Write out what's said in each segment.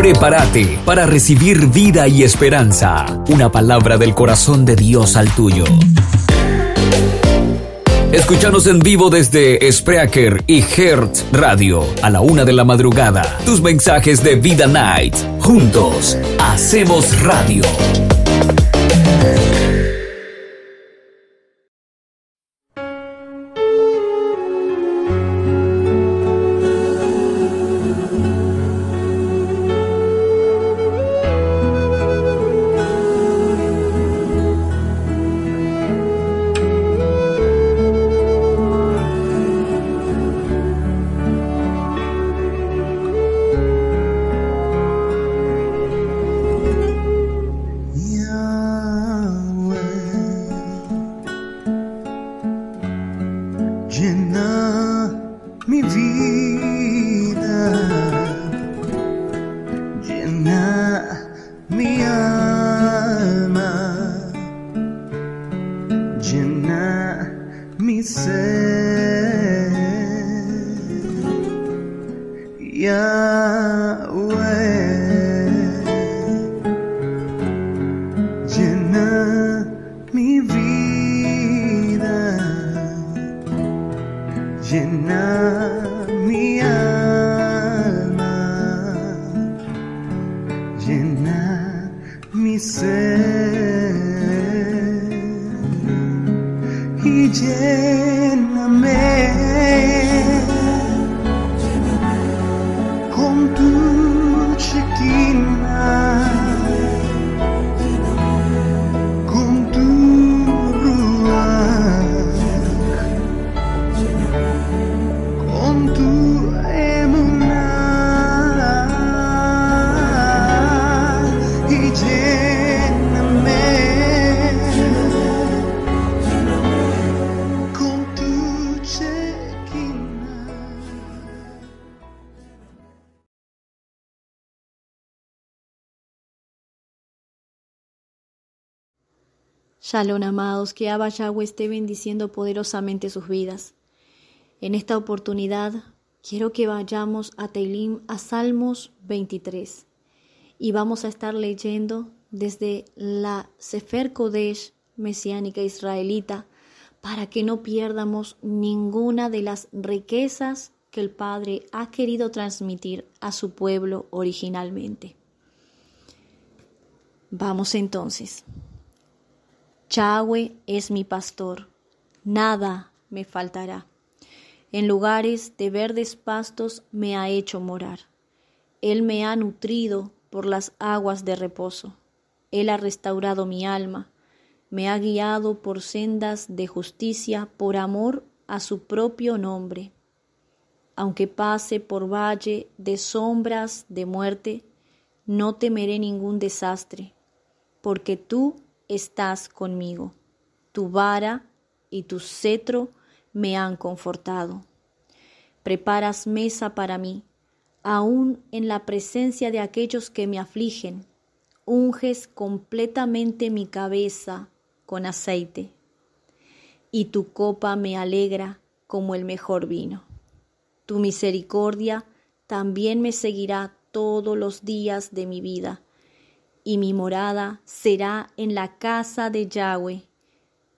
Prepárate para recibir vida y esperanza. Una palabra del corazón de Dios al tuyo. Escúchanos en vivo desde Spreaker y Hertz Radio a la una de la madrugada. Tus mensajes de Vida Night. Juntos, hacemos radio. Shalom, amados, que Abba Yahweh esté bendiciendo poderosamente sus vidas. En esta oportunidad quiero que vayamos a Teilim, a Salmos 23, y vamos a estar leyendo desde la Sefer Kodesh mesiánica israelita para que no pierdamos ninguna de las riquezas que el Padre ha querido transmitir a su pueblo originalmente. Vamos entonces. Yahweh es mi pastor, nada me faltará. En lugares de verdes pastos me ha hecho morar. Él me ha nutrido por las aguas de reposo. Él ha restaurado mi alma, me ha guiado por sendas de justicia por amor a su propio nombre. Aunque pase por valle de sombras de muerte, no temeré ningún desastre, porque tú estás conmigo. Tu vara y tu cetro me han confortado. Preparas mesa para mí, aún en la presencia de aquellos que me afligen. Unges completamente mi cabeza con aceite, y tu copa me alegra como el mejor vino. Tu misericordia también me seguirá todos los días de mi vida y mi morada será en la casa de Yahweh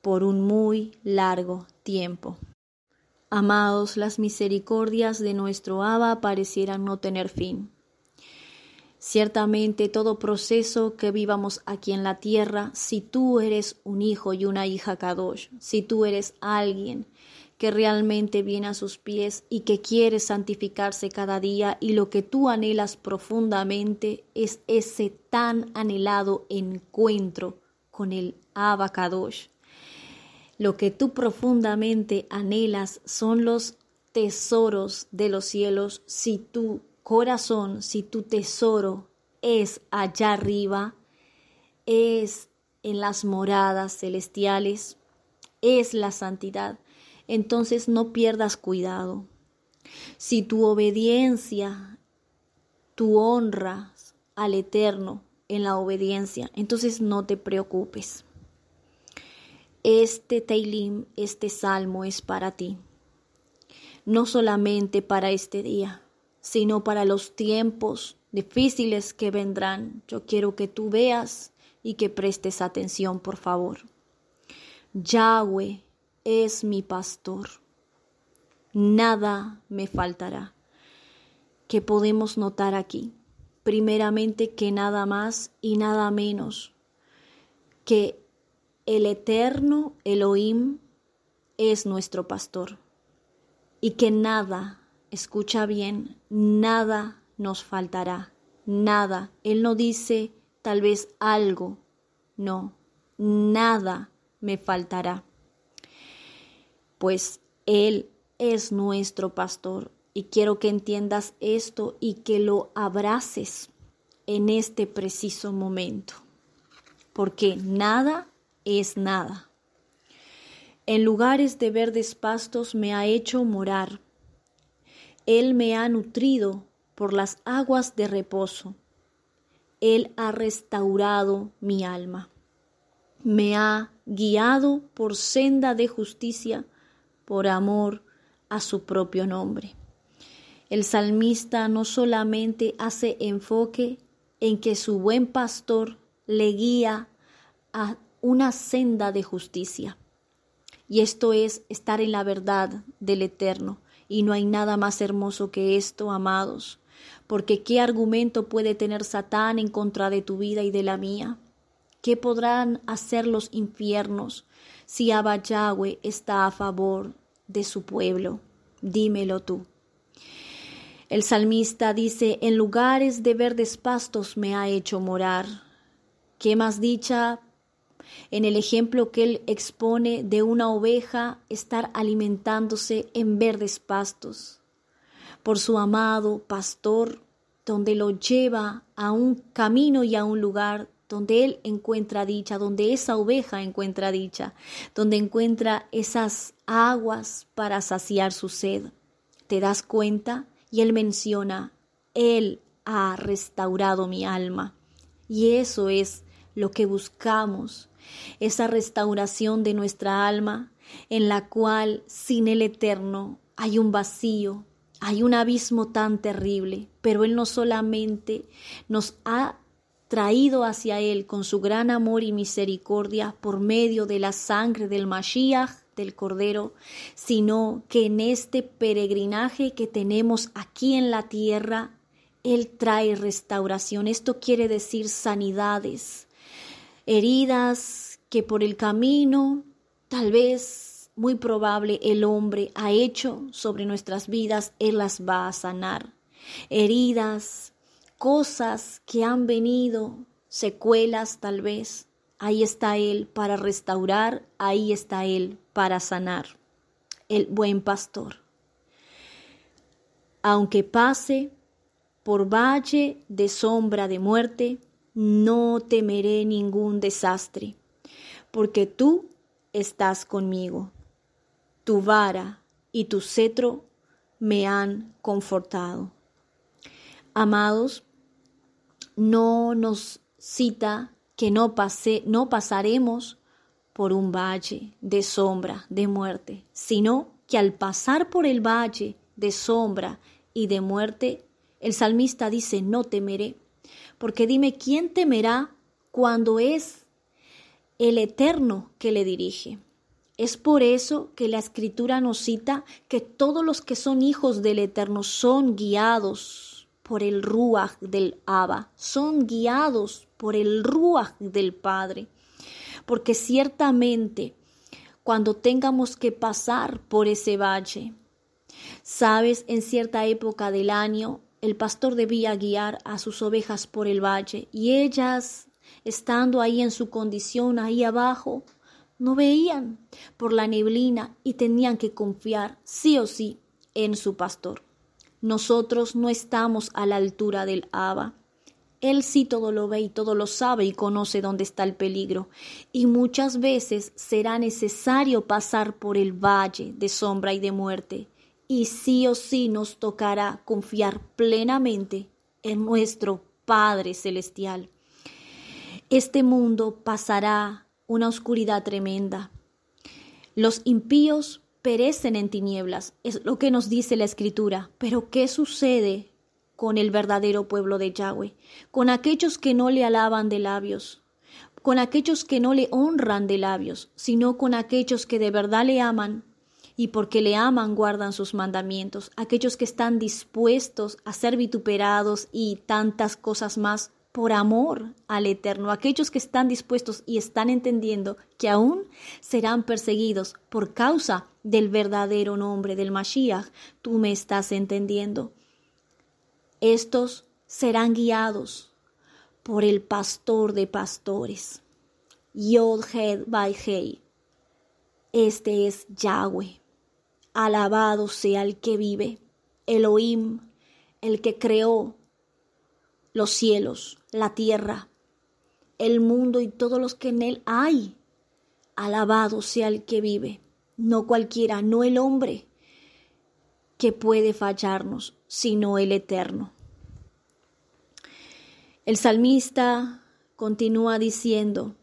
por un muy largo tiempo. Amados, las misericordias de nuestro Abba parecieran no tener fin. Ciertamente todo proceso que vivamos aquí en la tierra, si tú eres un hijo y una hija Kadosh, si tú eres alguien que realmente viene a sus pies y que quiere santificarse cada día y lo que tú anhelas profundamente es ese tan anhelado encuentro con el Abba Kadosh. Lo que tú profundamente anhelas son los tesoros de los cielos si tú corazón, si tu tesoro es allá arriba, es en las moradas celestiales, es la santidad, entonces no pierdas cuidado. Si tu obediencia, tu honras al Eterno en la obediencia, entonces no te preocupes. Este Teilim, este salmo es para ti, no solamente para este día, sino para los tiempos difíciles que vendrán. Yo quiero que tú veas y que prestes atención, por favor. Yahweh es mi pastor. Nada me faltará. ¿Qué podemos notar aquí? Primeramente que nada más y nada menos que el eterno Elohim es nuestro pastor y que nada escucha bien, nada nos faltará, nada. Él no dice tal vez algo, no, nada me faltará. Pues Él es nuestro pastor y quiero que entiendas esto y que lo abraces en este preciso momento, porque nada es nada. En lugares de verdes pastos me ha hecho morar él me ha nutrido por las aguas de reposo. Él ha restaurado mi alma. Me ha guiado por senda de justicia, por amor a su propio nombre. El salmista no solamente hace enfoque en que su buen pastor le guía a una senda de justicia. Y esto es estar en la verdad del Eterno, y no hay nada más hermoso que esto, amados, porque ¿qué argumento puede tener Satán en contra de tu vida y de la mía? ¿Qué podrán hacer los infiernos si Abba Yahweh está a favor de su pueblo? Dímelo tú. El salmista dice, en lugares de verdes pastos me ha hecho morar. ¿Qué más dicha en el ejemplo que él expone de una oveja estar alimentándose en verdes pastos, por su amado pastor, donde lo lleva a un camino y a un lugar donde él encuentra dicha, donde esa oveja encuentra dicha, donde encuentra esas aguas para saciar su sed. ¿Te das cuenta? Y él menciona, Él ha restaurado mi alma. Y eso es lo que buscamos esa restauración de nuestra alma en la cual sin el eterno hay un vacío, hay un abismo tan terrible, pero Él no solamente nos ha traído hacia Él con su gran amor y misericordia por medio de la sangre del Mashiach, del Cordero, sino que en este peregrinaje que tenemos aquí en la tierra, Él trae restauración. Esto quiere decir sanidades, heridas que por el camino, tal vez muy probable el hombre ha hecho sobre nuestras vidas, Él las va a sanar. Heridas, cosas que han venido, secuelas tal vez, ahí está Él para restaurar, ahí está Él para sanar, el buen pastor. Aunque pase por valle de sombra de muerte, no temeré ningún desastre, porque tú estás conmigo. Tu vara y tu cetro me han confortado. Amados, no nos cita que no, pase, no pasaremos por un valle de sombra, de muerte, sino que al pasar por el valle de sombra y de muerte, el salmista dice, no temeré, porque dime, ¿quién temerá cuando es el Eterno que le dirige. Es por eso que la escritura nos cita que todos los que son hijos del Eterno son guiados por el Ruach del Abba, son guiados por el Ruach del Padre. Porque ciertamente cuando tengamos que pasar por ese valle, sabes, en cierta época del año, el pastor debía guiar a sus ovejas por el valle y ellas, estando ahí en su condición, ahí abajo, no veían por la neblina y tenían que confiar sí o sí en su pastor. Nosotros no estamos a la altura del Abba. Él sí todo lo ve y todo lo sabe y conoce dónde está el peligro. Y muchas veces será necesario pasar por el valle de sombra y de muerte. Y sí o sí nos tocará confiar plenamente en nuestro Padre Celestial. Este mundo pasará una oscuridad tremenda. Los impíos perecen en tinieblas, es lo que nos dice la escritura. Pero ¿qué sucede con el verdadero pueblo de Yahweh? Con aquellos que no le alaban de labios, con aquellos que no le honran de labios, sino con aquellos que de verdad le aman y porque le aman guardan sus mandamientos, aquellos que están dispuestos a ser vituperados y tantas cosas más por amor al Eterno, aquellos que están dispuestos y están entendiendo que aún serán perseguidos por causa del verdadero nombre del Mashiach, tú me estás entendiendo. Estos serán guiados por el pastor de pastores, Yod Hei. Este es Yahweh. Alabado sea el que vive, Elohim, el que creó los cielos, la tierra, el mundo y todos los que en él hay. Alabado sea el que vive, no cualquiera, no el hombre que puede fallarnos, sino el eterno. El salmista continúa diciendo,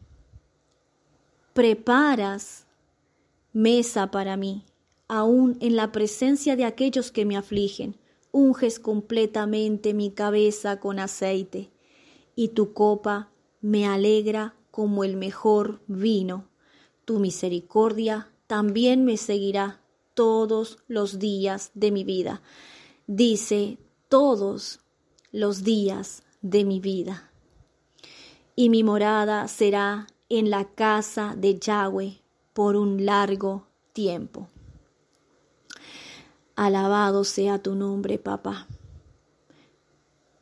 preparas mesa para mí, aún en la presencia de aquellos que me afligen unges completamente mi cabeza con aceite, y tu copa me alegra como el mejor vino. Tu misericordia también me seguirá todos los días de mi vida. Dice todos los días de mi vida. Y mi morada será en la casa de Yahweh por un largo tiempo. Alabado sea tu nombre, papá.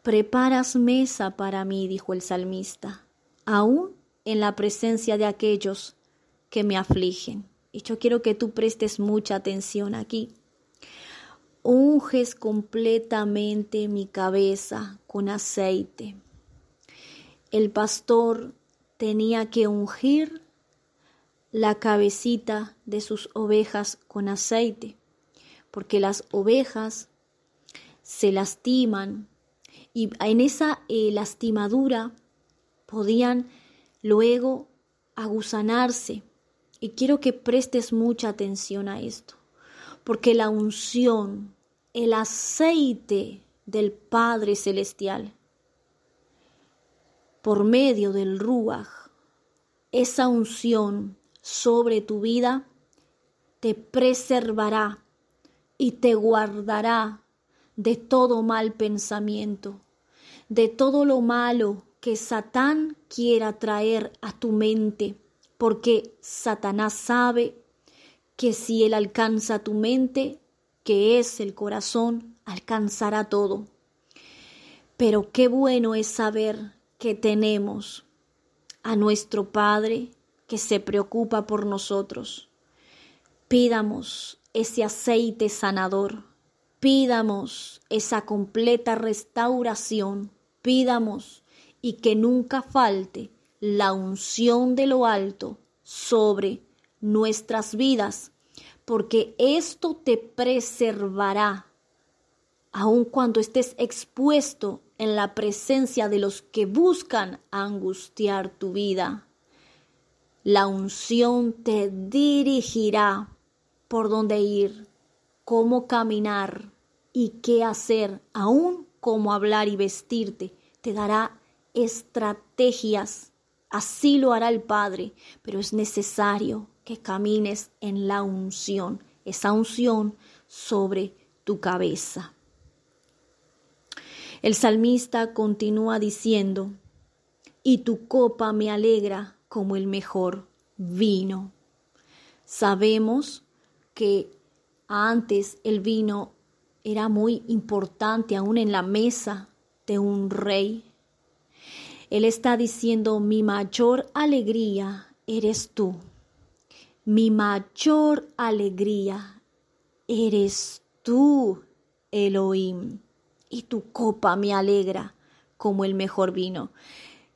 Preparas mesa para mí, dijo el salmista, aún en la presencia de aquellos que me afligen. Y yo quiero que tú prestes mucha atención aquí. Unges completamente mi cabeza con aceite. El pastor tenía que ungir la cabecita de sus ovejas con aceite porque las ovejas se lastiman y en esa eh, lastimadura podían luego aguzanarse. Y quiero que prestes mucha atención a esto, porque la unción, el aceite del Padre Celestial, por medio del Ruach, esa unción sobre tu vida te preservará y te guardará de todo mal pensamiento, de todo lo malo que Satán quiera traer a tu mente, porque Satanás sabe que si él alcanza tu mente, que es el corazón, alcanzará todo. Pero qué bueno es saber que tenemos a nuestro Padre que se preocupa por nosotros. Pidamos ese aceite sanador. Pidamos esa completa restauración. Pidamos y que nunca falte la unción de lo alto sobre nuestras vidas, porque esto te preservará, aun cuando estés expuesto en la presencia de los que buscan angustiar tu vida. La unción te dirigirá por dónde ir, cómo caminar y qué hacer, aún cómo hablar y vestirte. Te dará estrategias Así lo hará el Padre, pero es necesario que camines en la unción, esa unción sobre tu cabeza. El salmista continúa diciendo, y tu copa me alegra como el mejor vino. Sabemos que antes el vino era muy importante aún en la mesa de un rey. Él está diciendo, mi mayor alegría eres tú. Mi mayor alegría eres tú, Elohim. Y tu copa me alegra como el mejor vino.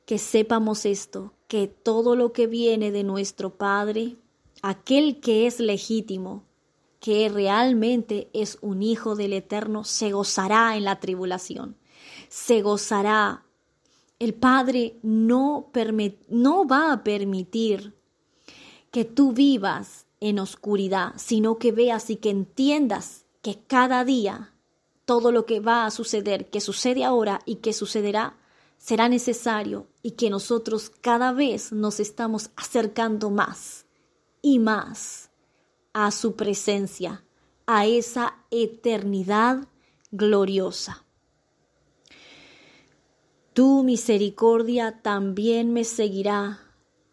Que sepamos esto, que todo lo que viene de nuestro Padre, aquel que es legítimo, que realmente es un hijo del Eterno, se gozará en la tribulación, se gozará. El Padre no, no va a permitir que tú vivas en oscuridad, sino que veas y que entiendas que cada día todo lo que va a suceder, que sucede ahora y que sucederá, será necesario y que nosotros cada vez nos estamos acercando más y más a su presencia, a esa eternidad gloriosa. Tu misericordia también me seguirá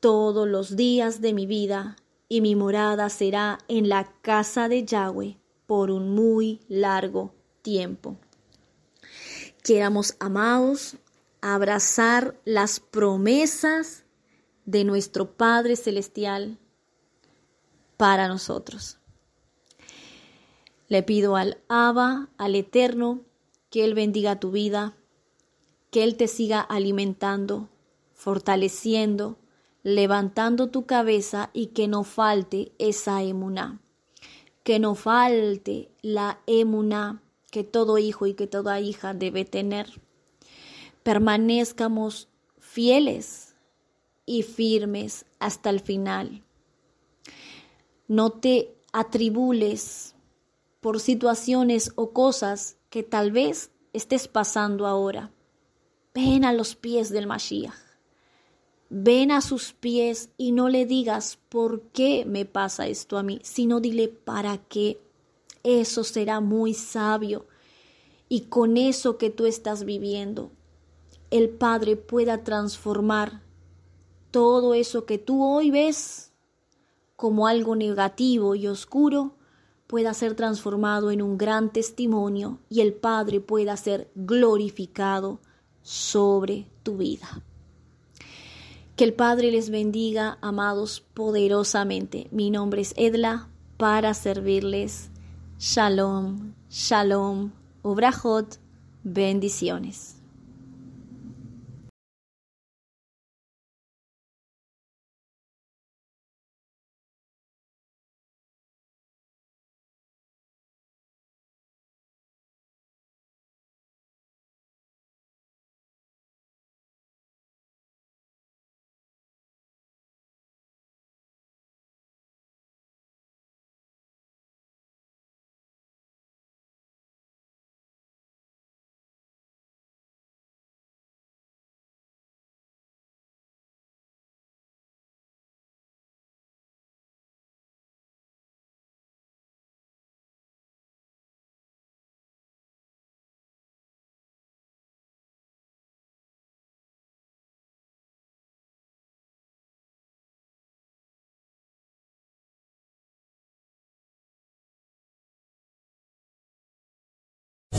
todos los días de mi vida y mi morada será en la casa de Yahweh por un muy largo tiempo. Queramos, amados, abrazar las promesas de nuestro Padre Celestial para nosotros. Le pido al Abba, al Eterno, que Él bendiga tu vida, que Él te siga alimentando, fortaleciendo, levantando tu cabeza y que no falte esa emuná, que no falte la emuná que todo hijo y que toda hija debe tener. Permanezcamos fieles y firmes hasta el final. No te atribules por situaciones o cosas que tal vez estés pasando ahora. Ven a los pies del Mashiach. Ven a sus pies y no le digas por qué me pasa esto a mí, sino dile para qué. Eso será muy sabio. Y con eso que tú estás viviendo, el Padre pueda transformar todo eso que tú hoy ves como algo negativo y oscuro pueda ser transformado en un gran testimonio y el Padre pueda ser glorificado sobre tu vida. Que el Padre les bendiga, amados, poderosamente. Mi nombre es Edla para servirles. Shalom, shalom, obrajot, bendiciones.